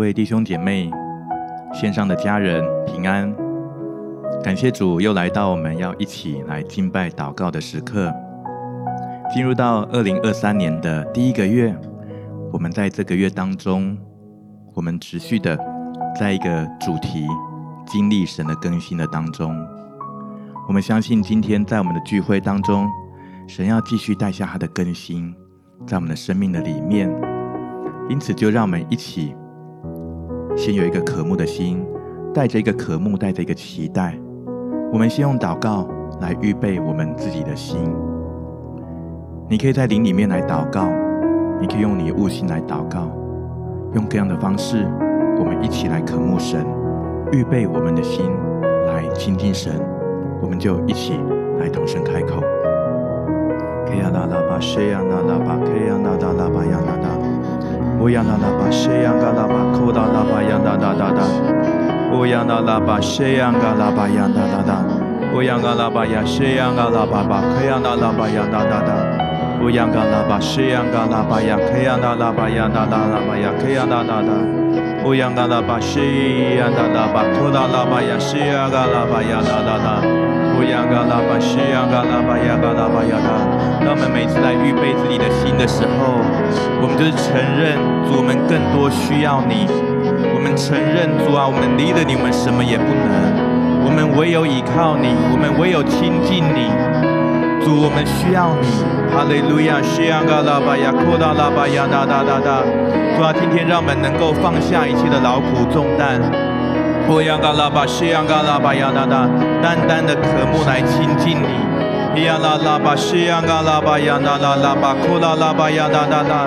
各位弟兄姐妹、线上的家人平安。感谢主，又来到我们要一起来敬拜祷告的时刻。进入到二零二三年的第一个月，我们在这个月当中，我们持续的在一个主题经历神的更新的当中。我们相信今天在我们的聚会当中，神要继续带下他的更新，在我们的生命的里面。因此，就让我们一起先有一个渴慕的心，带着一个渴慕，带着一个期待。我们先用祷告来预备我们自己的心。你可以在灵里面来祷告，你可以用你的悟性来祷告，用各样的方式，我们一起来渴慕神，预备我们的心来亲近神。我们就一起来同声开口。乌央那拉巴谢央嘎拉巴库达拉巴央哒哒哒哒，乌央那拉巴谢央嘎拉巴央哒哒哒，乌央嘎拉巴呀谢央嘎拉巴巴克央那拉巴央哒哒哒，乌央嘎拉巴谢央嘎拉巴呀克央那拉巴央哒哒拉巴呀克央哒哒哒，乌央嘎拉巴谢央嘎拉巴库达拉巴呀谢央嘎拉巴央哒哒哒。乌央嘎拉巴谢央嘎拉巴呀嘎拉巴呀哒。当我们每次来预备自己的心的时候，我们就是承认主，我们更多需要你。我们承认主啊，我们离了你，我们什么也不能。我们唯有依靠你，我们唯有亲近你。主，我们需要你。哈利路亚，谢央嘎拉巴呀，库达拉巴呀哒哒哒哒。主啊，今天让我们能够放下一切的劳苦重担。我仰嘎拉巴谢央嘎拉巴呀哒哒，淡淡的渴慕来亲近你。乌央嘎拉巴谢央嘎拉巴呀啦啦拉巴库拉拉巴呀啦啦啦，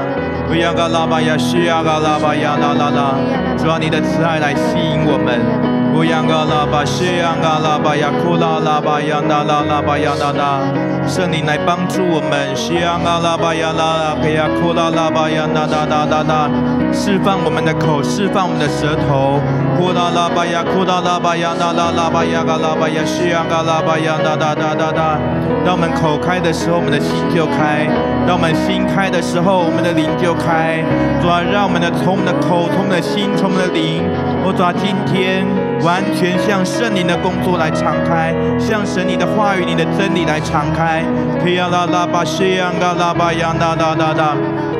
乌央嘎拉巴呀谢央嘎拉巴呀啦啦啦，主啊，你的慈爱来吸引我们。乌央嘎拉巴谢央嘎拉巴呀库拉拉巴呀哒哒拉巴呀哒哒，圣灵来帮助我们。谢央嘎拉巴呀拉拉呀库拉拉巴呀哒哒哒哒哒，释放我们的口，释放我们的舌头。库拉拉巴呀库拉拉巴呀哒哒拉巴呀嘎拉巴呀谢央嘎拉巴呀哒哒哒哒哒。当我们口开的时候，我们的心就开；当我们心开的时候，我们的灵就开。主啊，让我们的从我们的口，从我们的心，从我们的灵，我主啊，今天。完全向圣灵的工作来敞开，向神你的话语、你的真理来敞开。提亚拉拉巴西亚嘎拉巴亚哒哒哒哒，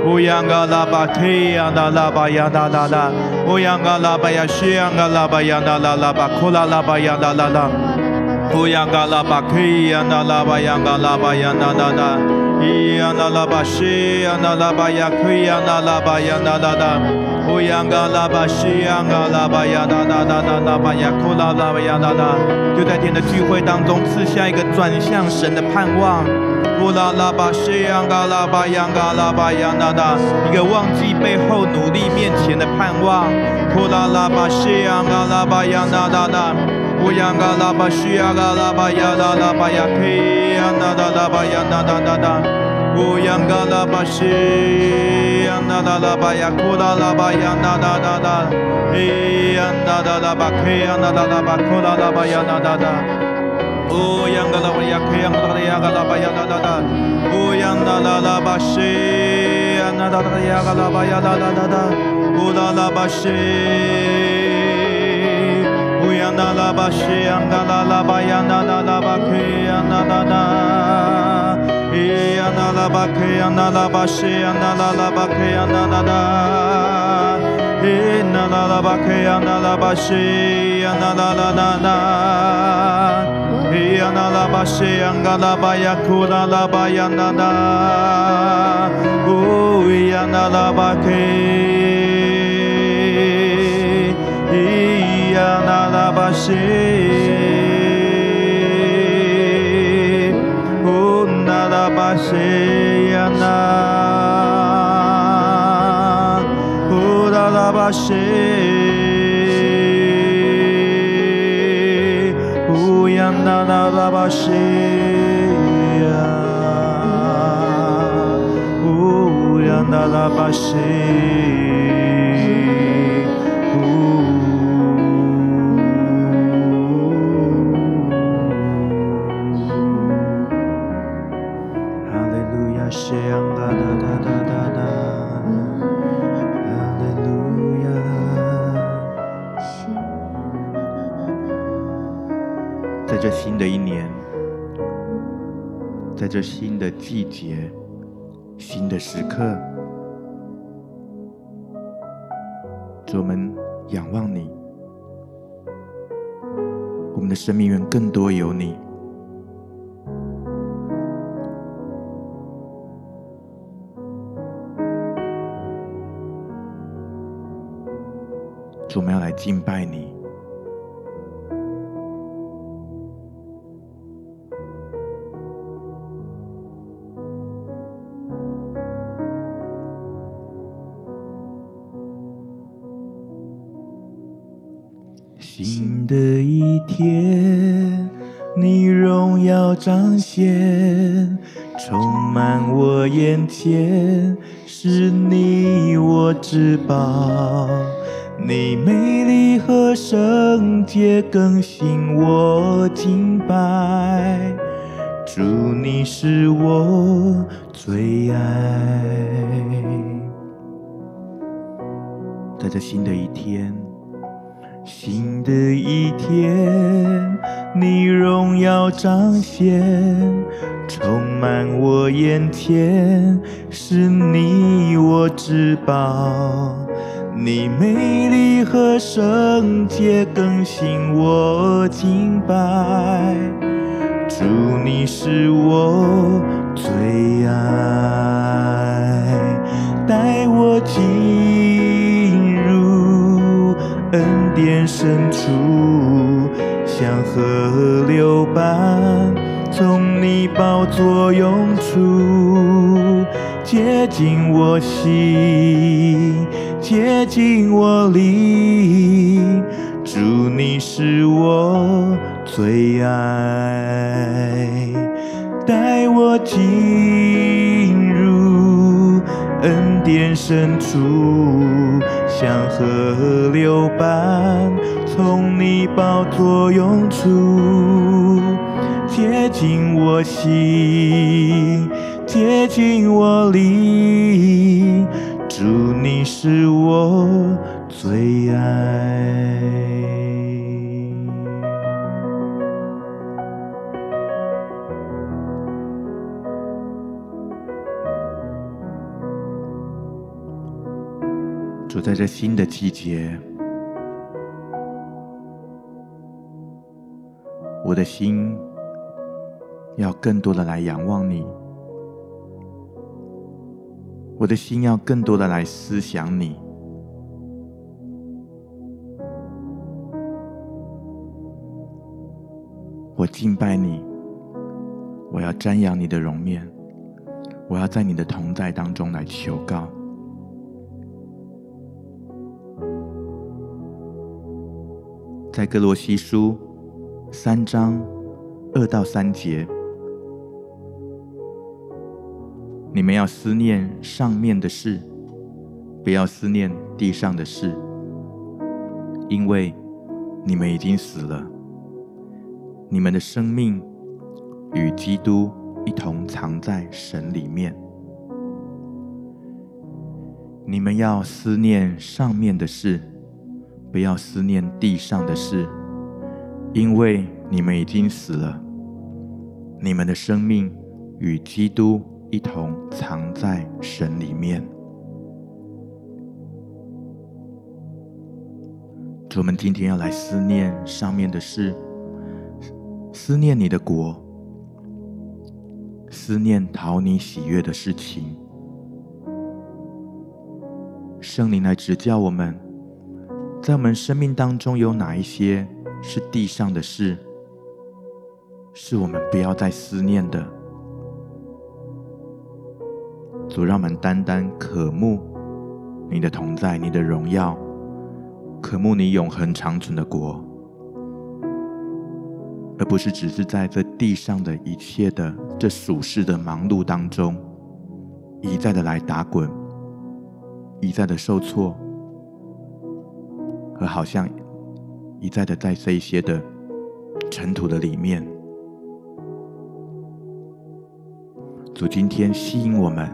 乌央嘎拉巴提亚拉拉巴亚哒哒哒，乌央嘎拉巴亚西亚嘎拉巴亚哒哒拉巴库拉拉巴亚哒哒哒，乌央嘎拉巴提亚拉拉巴亚嘎拉巴亚哒哒哒，伊亚拉拉巴西亚拉拉巴亚提亚拉拉巴亚哒哒哒。乌央嘎拉巴西央嘎拉巴呀哒哒哒哒哒巴呀库拉拉巴呀哒哒，就在天的聚会当中赐下一个转向神的盼望。库拉拉巴西央嘎拉巴央嘎拉巴呀哒哒，一个忘记背后努力面前的盼望。库拉拉巴西央嘎拉巴呀哒哒哒，乌央嘎拉巴西央嘎拉巴呀哒哒哒哒哒巴呀哒哒哒哒。乌央嘎拉巴西央哒哒拉巴呀库拉拉巴呀哒哒哒哒，伊央哒哒拉巴克央哒哒拉巴库拉拉巴呀哒哒哒，乌央嘎拉巴呀克央哒哒呀嘎拉巴呀哒哒哒，乌央哒哒拉巴西央哒哒呀嘎拉巴呀哒哒哒哒，乌拉拉巴西，乌央哒拉巴西央嘎拉拉巴呀哒哒拉巴克央哒哒哒。伊呀那拉巴克呀那拉巴西呀那拉拉巴克呀那拉拉，伊那拉拉巴克呀那拉巴西呀那拉拉拉拉，伊呀那拉巴西呀嘎拉巴呀库拉拉巴呀那拉，乌伊呀那拉巴克，伊呀那拉巴西。西呀那，乌拉拉巴西，乌呀季节、新的时刻，主，我们仰望你，我们的生命愿更多有你。主，我们要来敬拜你。彰显，充满我眼前，是你我至宝。你美丽和圣洁更新我敬拜，主你是我最爱。在这新的一天，新的一天，你荣耀彰显，充满我眼前，是你我至宝。你美丽和圣洁更新我敬拜，主你是我最爱，带我进入恩典深处，像河流般从你宝座涌出，接近我心。接近我灵，主你是我最爱，带我进恩典深处，像河流般从你宝座涌出，接近我心，接近我灵。主，你是我最爱。在这新的季节，我的心要更多的来仰望你。我的心要更多的来思想你，我敬拜你，我要瞻仰你的容面，我要在你的同在当中来求告。在歌罗西书三章二到三节。你们要思念上面的事，不要思念地上的事，因为你们已经死了，你们的生命与基督一同藏在神里面。你们要思念上面的事，不要思念地上的事，因为你们已经死了，你们的生命与基督。一同藏在神里面。主，我们今天要来思念上面的事，思念你的国，思念讨你喜悦的事情。圣灵来指教我们，在我们生命当中有哪一些是地上的事，是我们不要再思念的。主，让我们单单渴慕你的同在，你的荣耀，渴慕你永恒长存的国，而不是只是在这地上的一切的这属世的忙碌当中，一再的来打滚，一再的受挫，好像一再的在这一些的尘土的里面。主，今天吸引我们。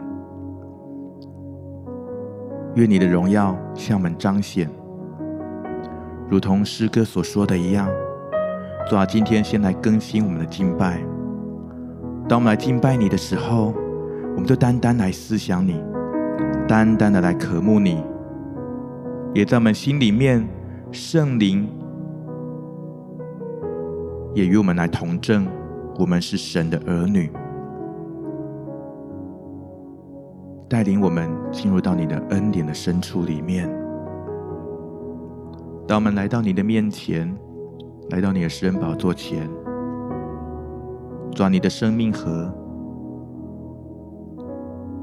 愿你的荣耀向我们彰显，如同诗歌所说的一样。主啊，今天先来更新我们的敬拜。当我们来敬拜你的时候，我们就单单来思想你，单单的来渴慕你，也在我们心里面，圣灵也与我们来同证，我们是神的儿女，带领我们进入到你的恩典的深处里面。当我们来到你的面前，来到你的施恩宝座前，抓你的生命河。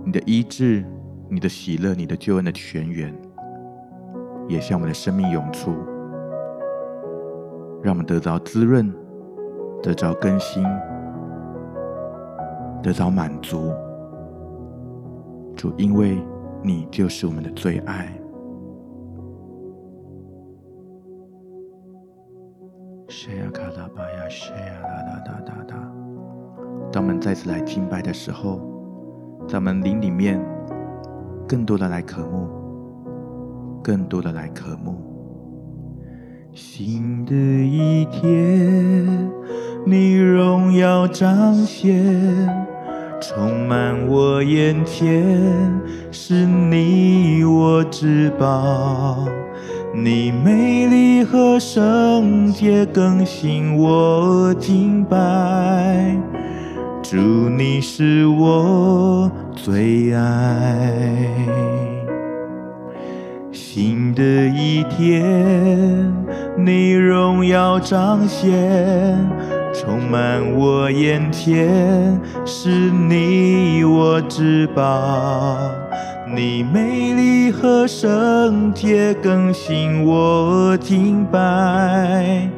你的医治，你的喜乐，你的救恩的泉源，也向我们的生命涌出，让我们得着滋润，得着更新，得着满足。主，因为你就是我们的最爱。谁呀？卡拉巴呀？谁呀？哒哒哒。当我们再次来敬拜的时候。在我们灵里面，更多的来渴慕，更多的来渴慕。新的一天，你荣耀彰显，充满我眼前，是你我至宝，你美丽和圣洁更新我敬拜。主，你是我最爱。新的一天，你荣耀彰显，充满我眼前，是你我至宝。你美丽和圣洁更新我敬拜。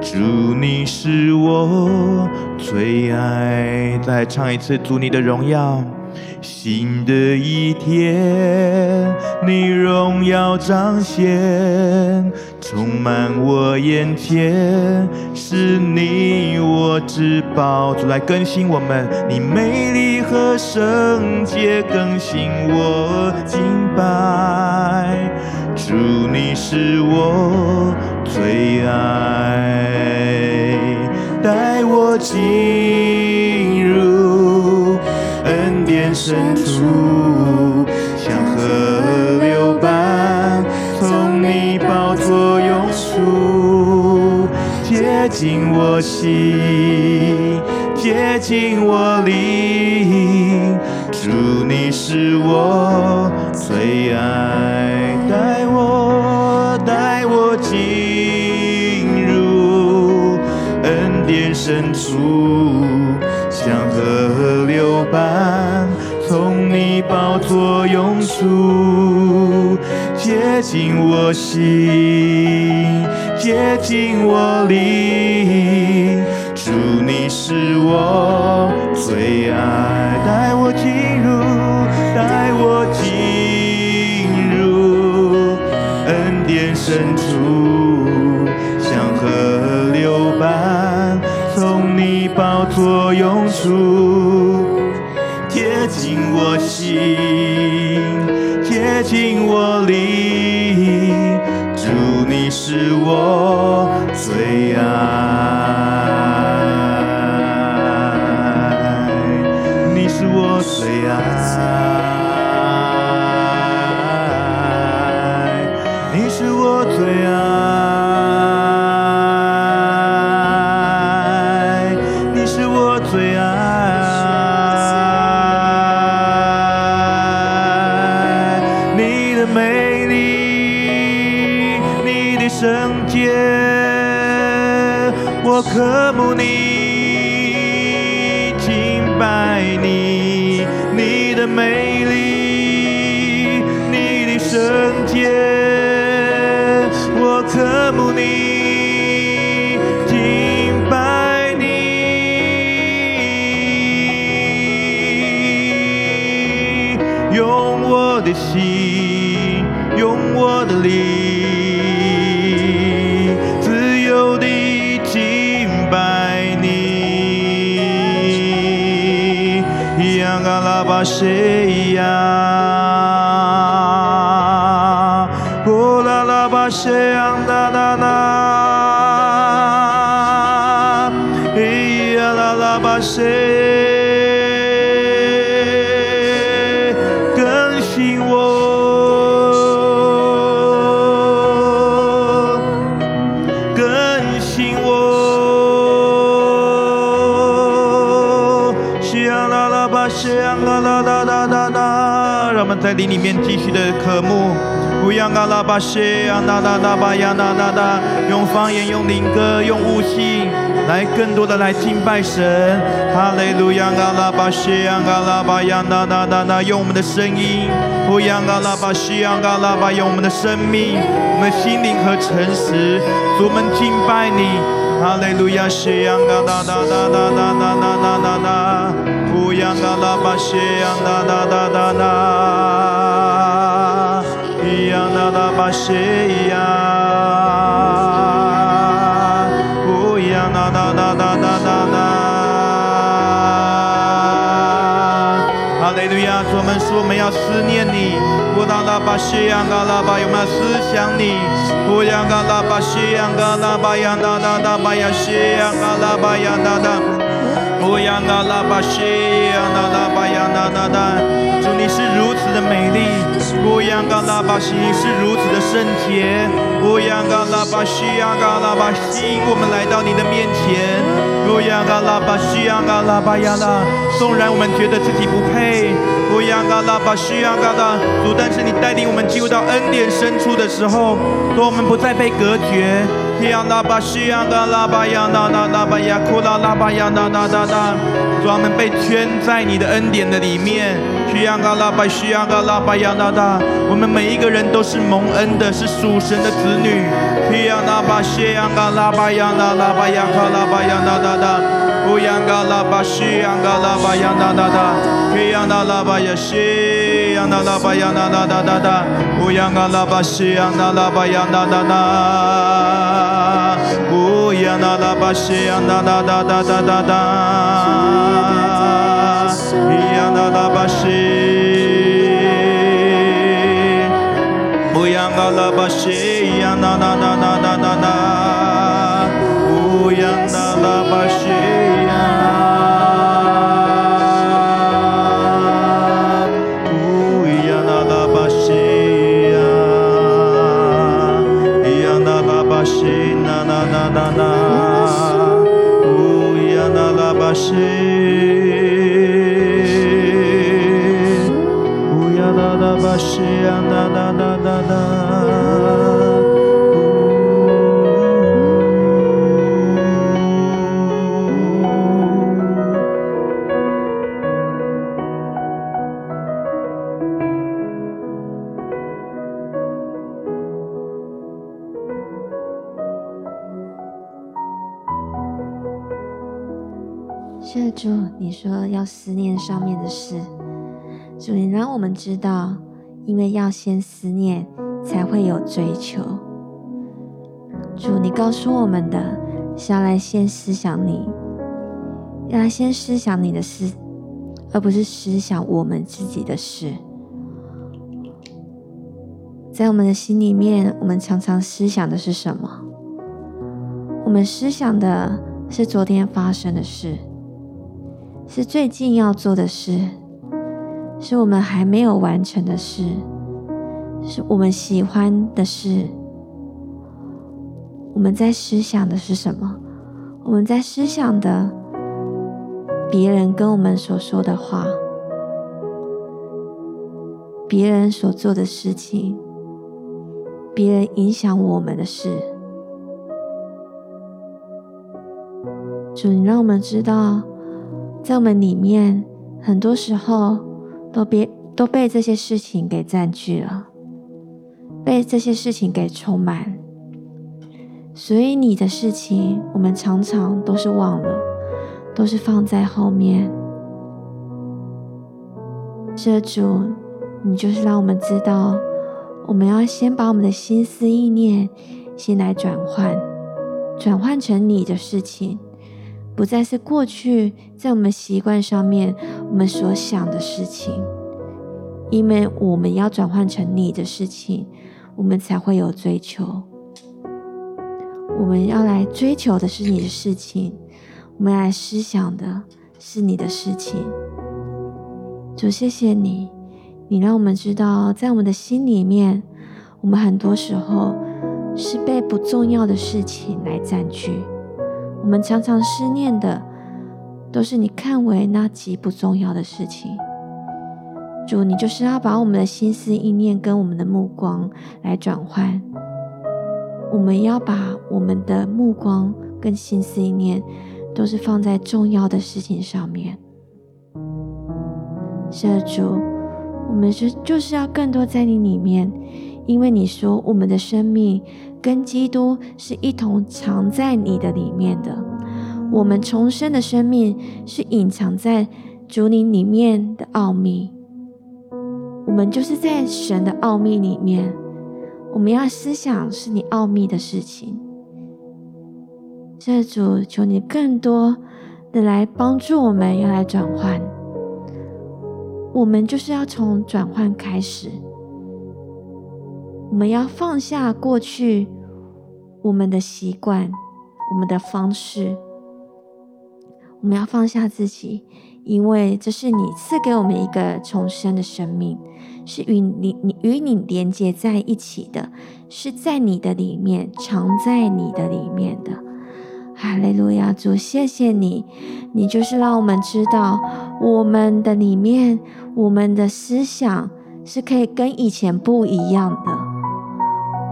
主，你是我最爱。再唱一次，主你的荣耀。新的一天，你荣耀彰显，充满我眼前，是你我至宝。主来更新我们，你美丽和圣洁更新我敬拜。主，你是我最爱，带我进恩典深处，像河流般从你宝座涌出，接近我心，接近我灵。主，你是我最爱。带我，带我进入恩典深处，宝座涌出，接近我心，接近我灵。主，你是我最爱，带我进入，带我进入恩典。深处像河流般从你宝座涌出，净我央嘎嘎拉巴谢安啦啦啦巴呀啦啦啦，用方言、用灵歌、用悟性，来更多的来敬拜神。哈利路亚嘎拉巴谢安嘎拉巴呀啦啦啦啦，用我们的声音。乌央嘎拉巴谢安嘎拉巴，用我们的生命、我们的心灵和诚实，主我们敬拜你。哈利路亚，谢央嘎哒哒哒哒哒哒哒哒哒哒，乌央嘎拉巴谢央哒哒哒哒哒，咿央哒哒巴谢央，乌央哒哒哒哒哒哒哒。哈利路亚，我们说我们要思念你，乌达拉巴谢央嘎拉巴，有没有思想你。乌央嘎拉巴西央嘎拉巴央哒哒哒巴呀西央嘎拉巴央哒哒，乌央嘎拉巴西央哒哒巴呀哒哒哒，主你是如此的美丽，乌央嘎拉巴西是如此的圣洁，乌央嘎拉巴西央嘎拉巴西，我们来到你的面前，乌央嘎拉巴西央嘎拉巴央哒，纵然我们觉得自己不配。乌央嘎拉巴西央嘎拉，主，但是你带领我们进入到恩典深处的时候，说我们不再被隔绝。乌央拉巴西央嘎拉巴央呐呐呐巴呀库拉拉巴央呐呐呐呐，专门被圈在你的恩典的里面。乌央嘎拉巴西央嘎拉巴央呐呐，我们每一个人都是蒙恩的，是属神的子女。乌央拉巴西央嘎拉巴央呐呐巴呀卡拉巴央呐呐呐。乌央嘎拉巴西央嘎拉巴央呐呐呐，乌央呐拉巴呀西央呐拉巴央呐呐呐呐呐，乌央嘎拉巴西央呐拉巴央呐呐呐，乌央呐拉巴西央呐呐呐呐呐呐 Yanalabashi, yanananana. 思念上面的事，主，你让我们知道，因为要先思念，才会有追求。主，你告诉我们的，是要来先思想你，要来先思想你的事，而不是思想我们自己的事。在我们的心里面，我们常常思想的是什么？我们思想的是昨天发生的事。是最近要做的事，是我们还没有完成的事，是我们喜欢的事。我们在思想的是什么？我们在思想的别人跟我们所说的话，别人所做的事情，别人影响我们的事。主，你让我们知道。在我们里面，很多时候都别都被这些事情给占据了，被这些事情给充满。所以你的事情，我们常常都是忘了，都是放在后面。这主，你就是让我们知道，我们要先把我们的心思意念先来转换，转换成你的事情。不再是过去在我们习惯上面我们所想的事情，因为我们要转换成你的事情，我们才会有追求。我们要来追求的是你的事情，我们来思想的是你的事情。主，谢谢你，你让我们知道，在我们的心里面，我们很多时候是被不重要的事情来占据。我们常常思念的都是你看为那极不重要的事情。主，你就是要把我们的心思意念跟我们的目光来转换。我们要把我们的目光跟心思意念，都是放在重要的事情上面。是的，主，我们是就是要更多在你里面，因为你说我们的生命跟基督是一同藏在你的里面的，我们重生的生命是隐藏在主你里面的奥秘。我们就是在神的奥秘里面，我们要思想是你奥秘的事情。这主，求你更多的来帮助我们，要来转换。我们就是要从转换开始，我们要放下过去我们的习惯、我们的方式，我们要放下自己。因为这是你赐给我们一个重生的生命，是与你、你与你连接在一起的，是在你的里面，藏在你的里面的。哈利路亚，主，谢谢你，你就是让我们知道，我们的里面，我们的思想是可以跟以前不一样的。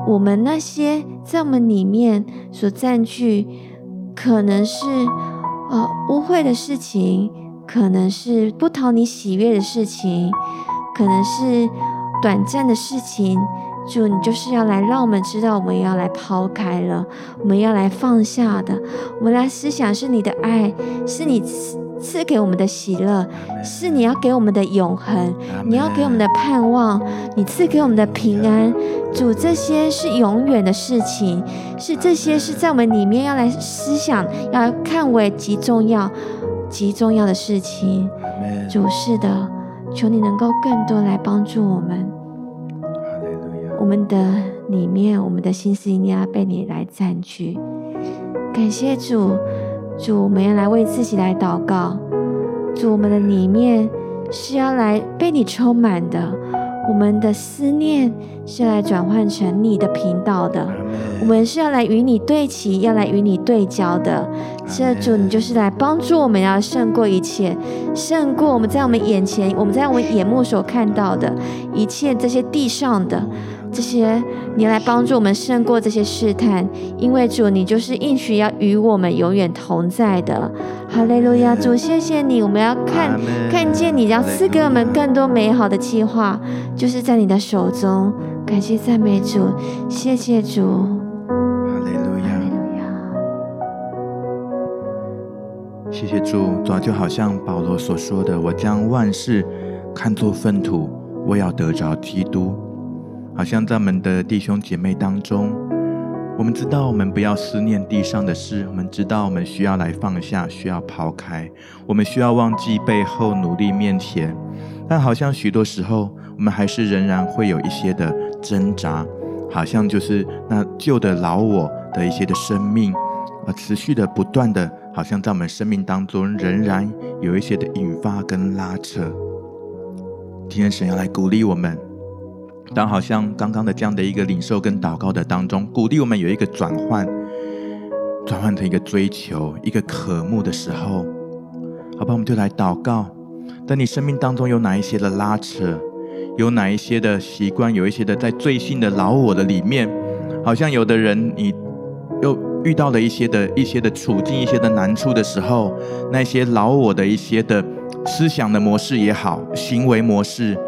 我们那些在我们里面所占据，可能是呃污秽的事情。可能是不讨你喜悦的事情，可能是短暂的事情。主，你就是要来让我们知道，我们要来抛开了，我们要来放下的。我们来思想是你的爱，是你赐赐给我们的喜乐，是你要给我们的永恒，你要给我们的盼望，你赐给我们的平安。主，这些是永远的事情，是这些是在我们里面要来思想，要看为极重要。极重要的事情，主是的，求你能够更多来帮助我们。我们的里面，我们的心思一定要被你来占据。感谢主，主，我们要来为自己来祷告。主，我们的里面是要来被你充满的。我们的思念是来转换成你的频道的，我们是要来与你对齐，要来与你对焦的。这主，你就是来帮助我们，要胜过一切，胜过我们在我们眼前，我们在我们眼目所看到的一切这些地上的。这些，你来帮助我们胜过这些试探，因为主，你就是应许要与我们永远同在的。哈利路亚，主，谢谢你，我们要看看见你要赐给我们更多美好的计划，就是在你的手中。感谢赞美主，谢谢主。哈利路亚，谢谢主。主就好像保罗所说的：“我将万事看作粪土，我要得着基督。”好像在我们的弟兄姐妹当中，我们知道我们不要思念地上的事，我们知道我们需要来放下，需要抛开，我们需要忘记背后，努力面前。但好像许多时候，我们还是仍然会有一些的挣扎，好像就是那旧的老我的一些的生命，而持续的不断的，好像在我们生命当中仍然有一些的引发跟拉扯。今天神要来鼓励我们。当好像刚刚的这样的一个领受跟祷告的当中，鼓励我们有一个转换，转换成一个追求、一个渴慕的时候，好吧，我们就来祷告。在你生命当中有哪一些的拉扯，有哪一些的习惯，有一些的在罪性的老我的里面，好像有的人你又遇到了一些的一些的处境、一些的难处的时候，那些老我的一些的思想的模式也好，行为模式。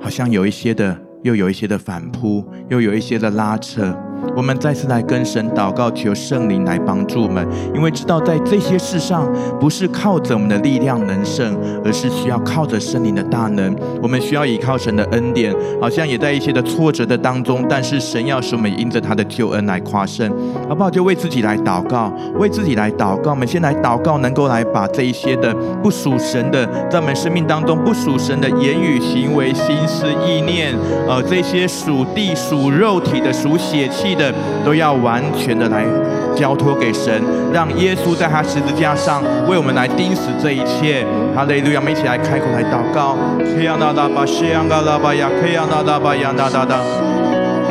好像有一些的，又有一些的反扑，又有一些的拉扯。我们再次来跟神祷告，求圣灵来帮助我们，因为知道在这些事上，不是靠着我们的力量能胜，而是需要靠着圣灵的大能。我们需要依靠神的恩典，好像也在一些的挫折的当中，但是神要使我们因着他的救恩来夸胜，好不好？就为自己来祷告，为自己来祷告。我们先来祷告，能够来把这一些的不属神的，在我们生命当中不属神的言语、行为、心思、意念，呃，这些属地、属肉体的、属血气。的都要完全的来交托给神，让耶稣在他十字架上为我们来钉死这一切。哈利路亚！我们一起来开口来祷告。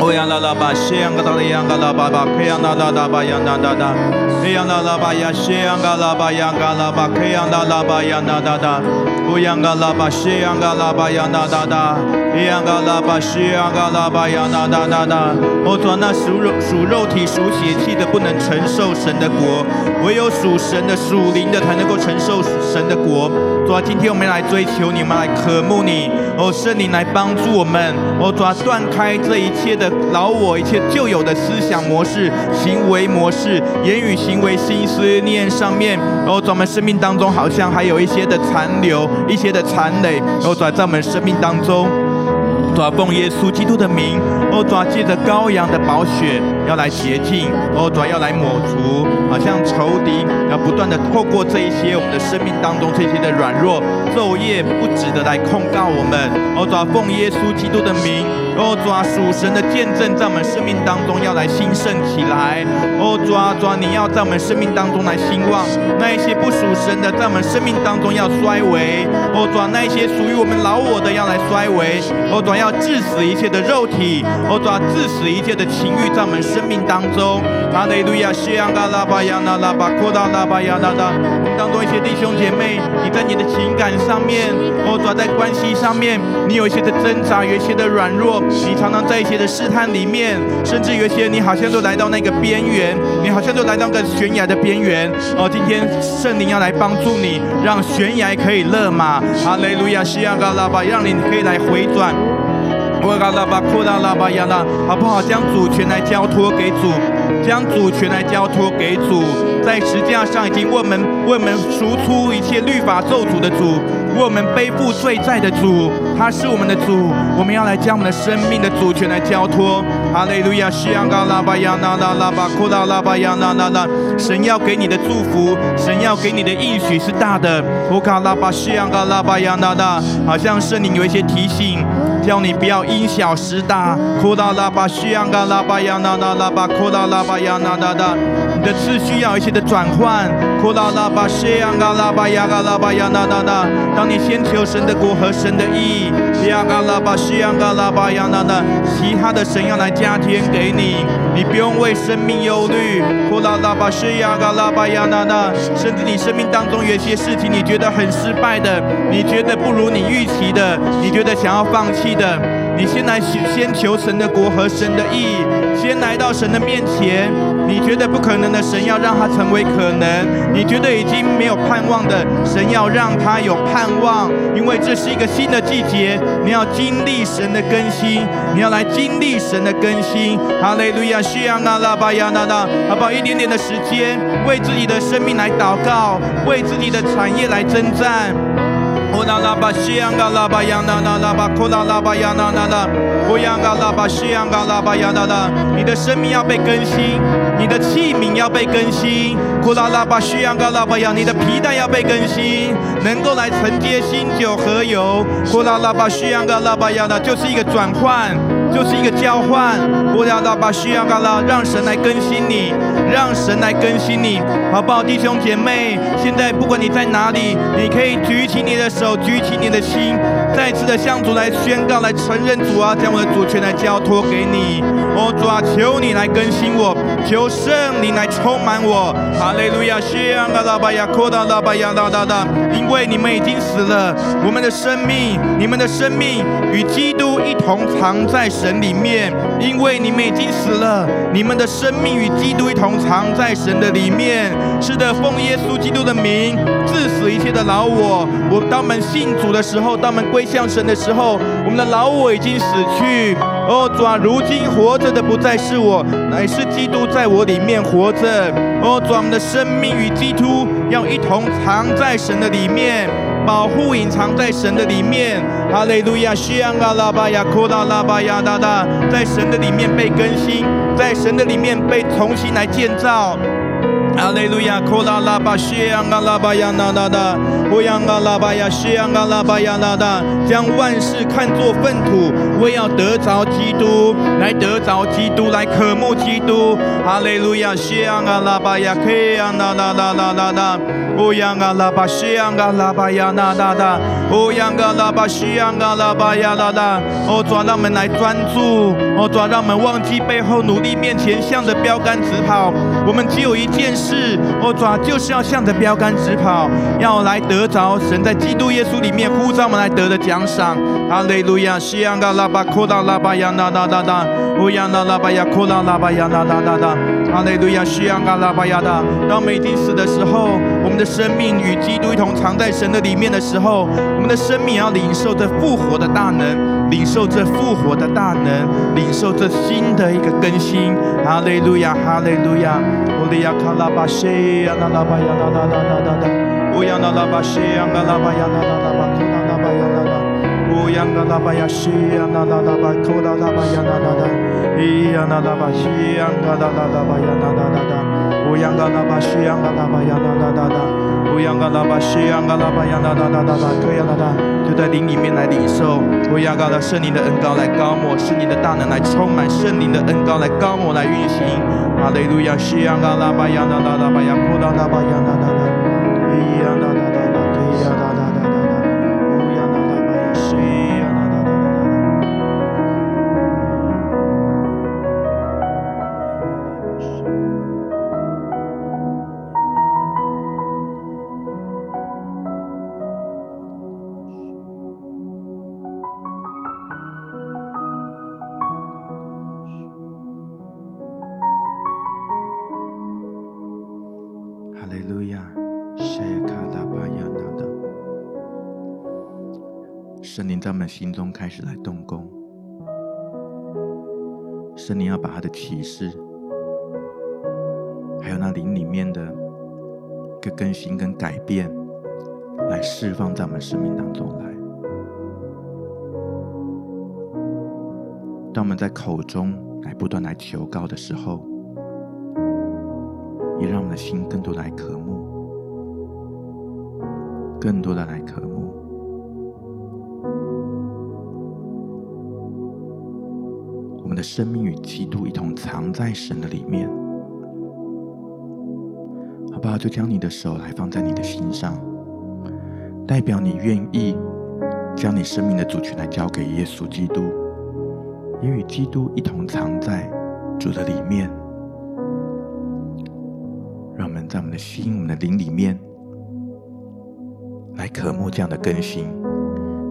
哦呀啦啦吧，西洋嘎啦的洋嘎啦吧吧，克洋啦啦啦吧洋啦啦啦，嘿洋啦啦吧呀，西洋嘎啦吧洋嘎啦吧，克洋啦啦吧洋啦啦啦，哦洋嘎啦吧，西洋嘎啦吧洋啦啦啦，嘿洋嘎啦吧，西洋嘎啦吧洋啦啦啦啦。哦，主那属肉属肉体属血气的不能承受神的国，唯有属神的属灵的才能够承受神的国。主啊，今天我们来追求你，我们来渴慕你，哦，圣灵来帮助我们，哦，主啊，断开这一切的。老我一切旧有的思想模式、行为模式、言语行为、心思念上面，然后在我们生命当中好像还有一些的残留、一些的残累，然后在在我们生命当中。主啊，奉耶稣基督的名，哦，主啊，借着羔羊的宝血要来洁净，哦，主啊，要来抹除，好像仇敌要不断的透过这一些我们的生命当中这些的软弱，昼夜不止的来控告我们，哦，主啊，奉耶稣基督的名，哦，主啊，属神的见证在我们生命当中要来兴盛起来，哦，主啊，主啊，你要在我们生命当中来兴旺，那一些不属神的在我们生命当中要衰微，哦，主啊，那一些属于我们老我的要来衰微，哦，主啊，要。致死一切的肉体，哦，主啊，致死一切的情欲，在我们生命当中。哈利路亚，西安嘎拉巴亚那拉巴扩大拉巴亚那拉。当中一些弟兄姐妹，你在你的情感上面，哦，主啊，在关系上面，你有一些的挣扎，有一些的软弱，你常常在一些的试探里面，甚至有一些你好像都来到那个边缘，你好像都来到个悬崖的边缘。哦，今天圣灵要来帮助你，让悬崖可以勒马。哈利路亚，西安嘎拉巴，让你可以来回转。我嘎拉巴库拉拉巴亚拉，好不好？将主权来交托给主，将主权来交托给主，在十字架上已经为我们为我们赎出一切律法咒诅的主，为我们背负罪债的主，他是我们的主，我们要来将我们的生命的主权来交托。哈利路亚，西安嘎拉巴亚那拉拉巴库拉拉巴亚那那那，神要给你的祝福，神要给你的应许是大的。我嘎拉巴西安嘎拉巴亚那那，好像圣灵有一些提醒。叫你不要因小失大，哭到拉巴需要嘎拉巴呀那那拉巴哭到拉巴呀那那那，你的次需要一些的转换，哭到拉巴需要嘎拉巴呀嘎拉巴呀。那那那，当你先求神的国和神的义，呀嘎拉巴需要嘎拉巴呀那那，其他的神要来加添给你，你不用为生命忧虑，呼啦啦巴需要嘎啦巴呀那那，甚至你生命当中有些事情你觉得很失败的，你觉得不如你预期的，你觉得想要放弃。的，你先来先求神的国和神的意，先来到神的面前。你觉得不可能的，神要让它成为可能；你觉得已经没有盼望的，神要让它有盼望。因为这是一个新的季节，你要经历神的更新，你要来经历神的更新。哈利路亚，西亚那拉巴亚那那，好不好？一点点的时间，为自己的生命来祷告，为自己的产业来征战。呼啦啦吧，西洋嘎啦吧，央啦啦啦吧，呼啦啦吧，央啦啦啦，呼央嘎啦吧，西洋嘎啦吧，央啦啦。你的生命要被更新，你的器皿要被更新。呼啦啦吧，需要嘎啦吧，央，你的皮带要被更新，能够来承接新酒和油。呼啦啦吧，需要嘎啦吧，央啦，就是一个转换。就是一个交换，我要到把需要高了，让神来更新你，让神来更新你，好不好，弟兄姐妹？现在不管你在哪里，你可以举起你的手，举起你的心，再次的向主来宣告，来承认主啊，将我的主权来交托给你。哦，主啊，求你来更新我，求圣灵来充满我。哈利路亚，谢阿拉巴亚，扩大拉巴亚哒哒哒，因为你们已经死了，我们的生命，你们的生命与基督一同藏在。神里面，因为你们已经死了，你们的生命与基督一同藏在神的里面。是的，奉耶稣基督的名，治死一切的老我。我当我们信主的时候，当我们归向神的时候，我们的老我已经死去。哦，主啊，如今活着的不再是我，乃是基督在我里面活着。哦，主啊，我们的生命与基督要一同藏在神的里面。保护隐藏在神的里面，哈利路亚，西安嘎拉巴呀，库拉拉巴呀，哒哒，在神的里面被更新，在神的里面被重新来建造。哈利路亚，库拉拉巴西安嘎拉巴呀，那那那，乌央嘎拉巴呀，西安嘎拉巴呀，那那，将万事看作粪土，为要得着基督，来得着基督，来渴慕基督。哈利路亚，西安嘎拉巴呀，克呀，那那那那那那。哦呀嘎拉巴西呀嘎拉巴呀那哒哒，哦呀嘎拉巴西呀嘎拉巴呀哒哒，哦主啊，让我们来专注，哦主啊，让我们忘记背后，努力面前，向着标杆直跑。我们只有一件事，哦主啊，就是要向着标杆直跑，要来得着神在基督耶稣里面呼召我们来得的奖赏。哈利路亚，西呀嘎拉巴库拉拉巴呀那哒哒哒，哦呀那拉巴呀库拉拉巴呀那哒哒哒，哈利路亚，西呀嘎拉巴呀哒。当我们已经死的时候，我们的生命与基督一同藏在神的里面的时候，我们的生命要领受这复活的大能，领受这复活的大能，领受这新的一个更新。哈利路亚，哈利路亚，哦利亚卡拉巴谢呀那拉巴呀那哒哒哒哒哒，哦呀那拉巴谢呀那拉巴呀那哒哒巴库拉拉巴呀那哒，哦呀那拉巴呀谢呀那拉拉巴库拉拉巴呀那哒哒，咿呀那拉巴谢呀那拉拉拉巴呀那哒哒哒。乌央嘎拉巴西央嘎拉巴呀哒哒哒哒，乌央嘎拉巴西央嘎拉巴呀哒哒哒哒哒，可以哒哒，就在灵里面来领受。乌央嘎拉圣灵的恩膏来膏抹，圣灵的大能来充满，圣灵的恩膏来膏抹来运行。哈利路亚，西央嘎拉巴呀哒哒哒巴呀，库拉拉巴呀哒哒哒，咿呀哒哒心中开始来动工，圣灵要把他的启示，还有那灵里面的个更新跟改变，来释放在我们生命当中来。当我们在口中来不断来求告的时候，也让我们的心更多来渴慕，更多的来渴慕。的生命与基督一同藏在神的里面，好不好？就将你的手来放在你的心上，代表你愿意将你生命的主权来交给耶稣基督，也与基督一同藏在主的里面。让我们在我们的心、我们的灵里面，来渴慕这样的更新，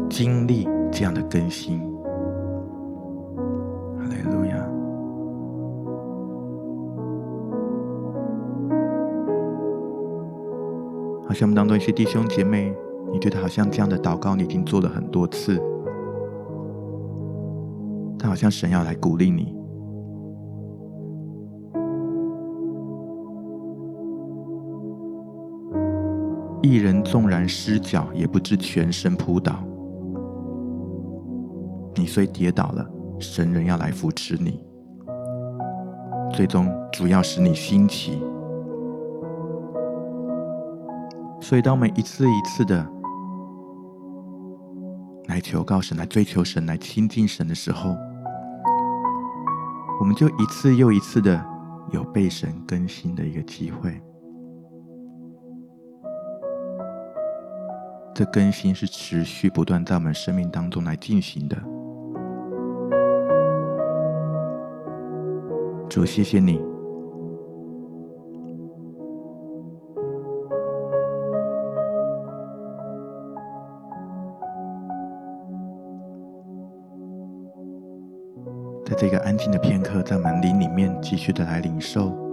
经历这样的更新。好像我们当中一些弟兄姐妹，你觉得好像这样的祷告你已经做了很多次，但好像神要来鼓励你。一人纵然失脚，也不知全身扑倒。你虽跌倒了，神仍要来扶持你，最终主要使你兴起。所以，当我们一次一次的来求告神、来追求神、来亲近神的时候，我们就一次又一次的有被神更新的一个机会。这更新是持续不断在我们生命当中来进行的。主，谢谢你，静的片刻，在门铃里面继续的来领受。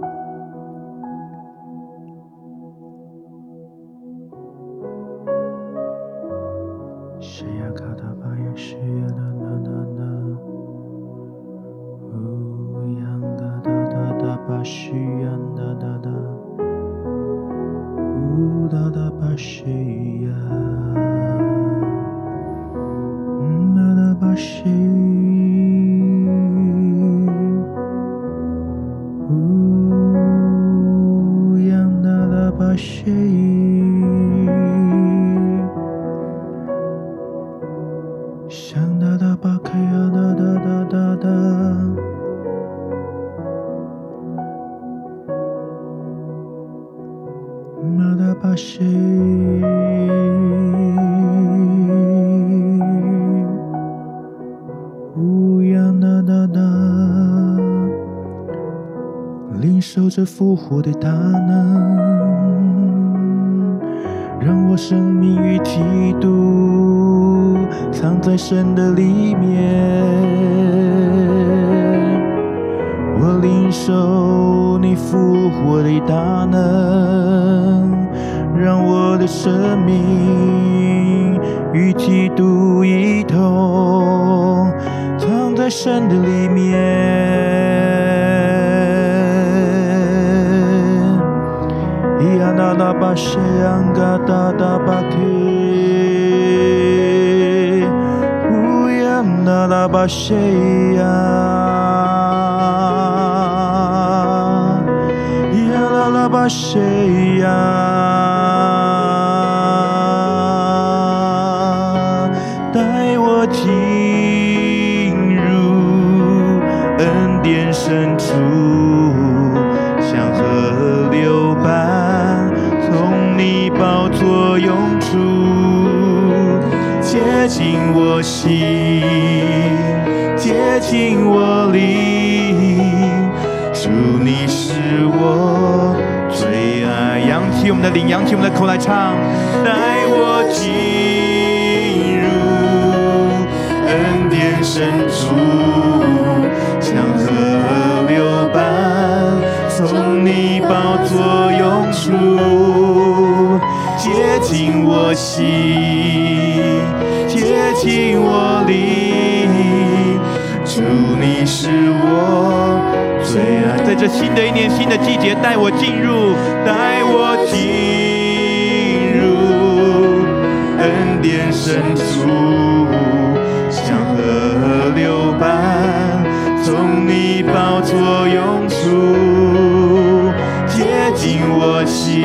巴克呀哒哒哒哒哒，马 nada, nada, nada, nada. 在神的里面。我领受你复活的大能，让我的生命与基督一同藏在神的里面。咿呀那拉巴谢昂嘎达达巴谁呀？耶拉拉巴谁呀？带我进入恩典深处。的灵，扬起我们的口来唱，带我进入恩典深处，像河流般从你宝座涌出，接近我心，接近我灵，主你是我。最爱，在这新的一年、新的季节，带我进入，带我进恩典深处，像河流般从你宝座涌出，接近我心，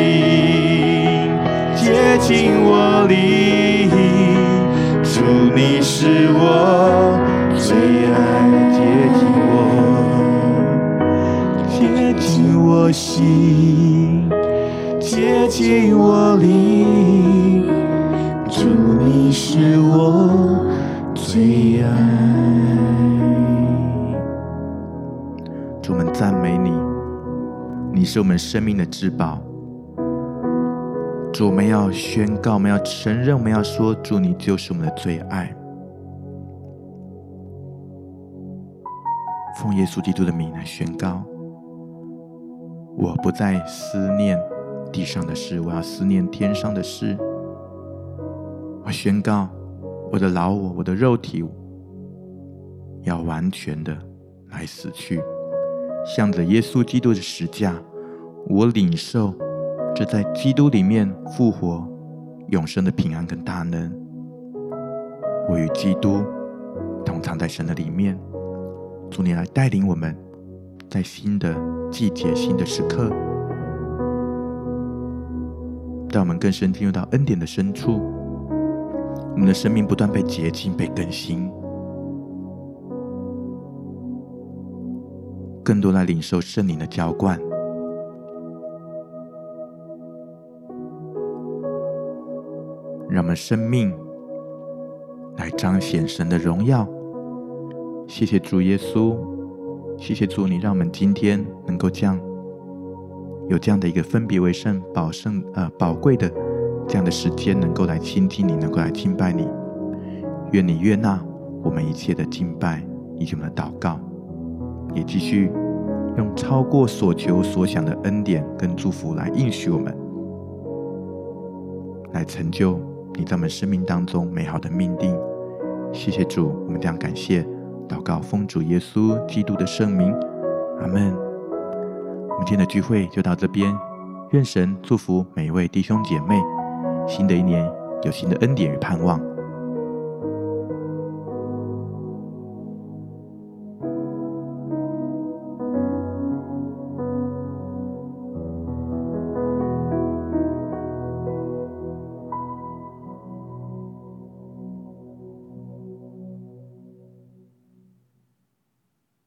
接近我灵，主你是我最爱，接近我。接近我心，接近我灵，最爱。主，我们赞美你，你是我们生命的至宝。主，我们要宣告，我们要承认，我们要说，主你就是我们的最爱。奉耶稣基督的名来宣告。我不再思念地上的事，我要思念天上的事。我宣告，我的老我，我的肉体，要完全的来死去，向着耶稣基督的十架。我领受这在基督里面复活、永生的平安跟大能。我与基督同藏在神的里面，主你来带领我们，在新的季节、新的时刻，带我们更深进入到恩典的深处，我们的生命不断被洁净、被更新，更多来领受圣灵的浇灌，让我们生命来彰显神的荣耀。谢谢主耶稣。谢谢主，你让我们今天能够这样有这样的一个分别为圣、宝圣呃宝贵的这样的时间，能够来倾听你，能够来敬拜你。愿你悦纳我们一切的敬拜以及我们的祷告，也继续用超过所求所想的恩典跟祝福来应许我们，来成就你在我们生命当中美好的命定。谢谢主，我们这样感谢。祷告，奉主耶稣基督的圣名，阿门。我们今天的聚会就到这边，愿神祝福每一位弟兄姐妹，新的一年有新的恩典与盼望。